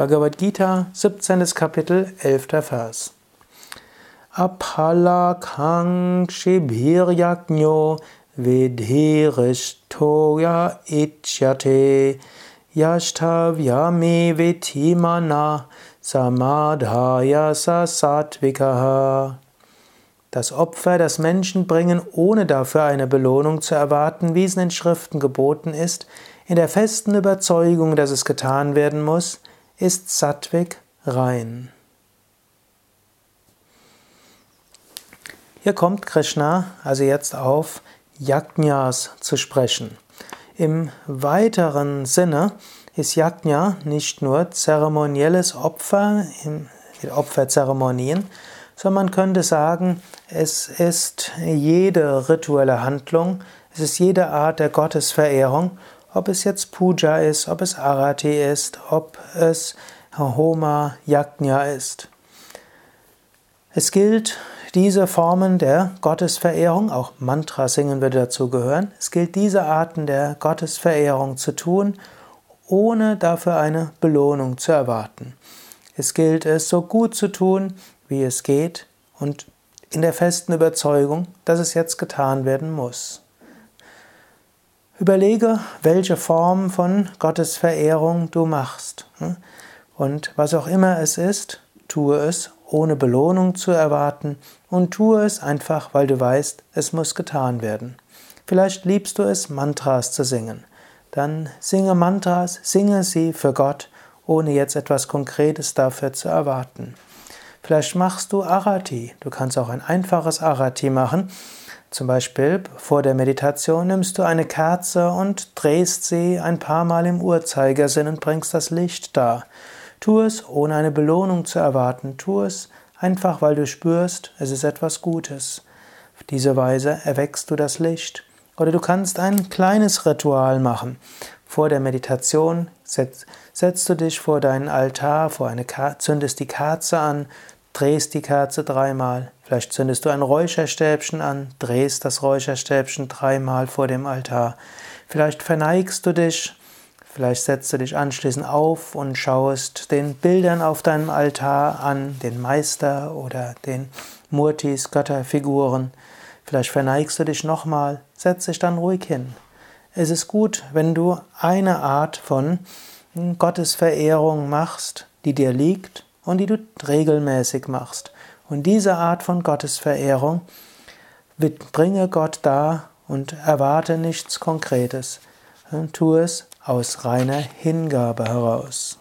Bhagavad Gita, 17. Kapitel, 11. Vers. Apalakang shibhiryajno vedhirishtoya ichyate yashtavyame vetimana samadhaya sasatvikaha. Das Opfer, das Menschen bringen, ohne dafür eine Belohnung zu erwarten, wie es in den Schriften geboten ist, in der festen Überzeugung, dass es getan werden muss, ist Sattvik rein. Hier kommt Krishna also jetzt auf Yajnas zu sprechen. Im weiteren Sinne ist Yajna nicht nur zeremonielles Opfer, Opferzeremonien, sondern man könnte sagen, es ist jede rituelle Handlung, es ist jede Art der Gottesverehrung, ob es jetzt Puja ist, ob es Arati ist, ob es Homa Yajna ist. Es gilt, diese Formen der Gottesverehrung, auch Mantra singen würde dazu gehören, es gilt diese Arten der Gottesverehrung zu tun, ohne dafür eine Belohnung zu erwarten. Es gilt es so gut zu tun, wie es geht und in der festen Überzeugung, dass es jetzt getan werden muss. Überlege, welche Form von Gottesverehrung du machst. Und was auch immer es ist, tue es, ohne Belohnung zu erwarten und tue es einfach, weil du weißt, es muss getan werden. Vielleicht liebst du es, Mantras zu singen. Dann singe Mantras, singe sie für Gott, ohne jetzt etwas Konkretes dafür zu erwarten. Vielleicht machst du Arati. Du kannst auch ein einfaches Arati machen. Zum Beispiel vor der Meditation nimmst du eine Kerze und drehst sie ein paar Mal im Uhrzeigersinn und bringst das Licht dar. Tu es, ohne eine Belohnung zu erwarten. Tu es einfach, weil du spürst, es ist etwas Gutes. Auf diese Weise erweckst du das Licht. Oder du kannst ein kleines Ritual machen. Vor der Meditation setzt, setzt du dich vor deinen Altar, vor eine zündest die Kerze an, drehst die Kerze dreimal. Vielleicht zündest du ein Räucherstäbchen an, drehst das Räucherstäbchen dreimal vor dem Altar. Vielleicht verneigst du dich, vielleicht setzt du dich anschließend auf und schaust den Bildern auf deinem Altar an, den Meister oder den Murtis, Götterfiguren. Vielleicht verneigst du dich nochmal, setz dich dann ruhig hin. Es ist gut, wenn du eine Art von Gottesverehrung machst, die dir liegt und die du regelmäßig machst. Und diese Art von Gottesverehrung bringe Gott da und erwarte nichts Konkretes. Tu es aus reiner Hingabe heraus.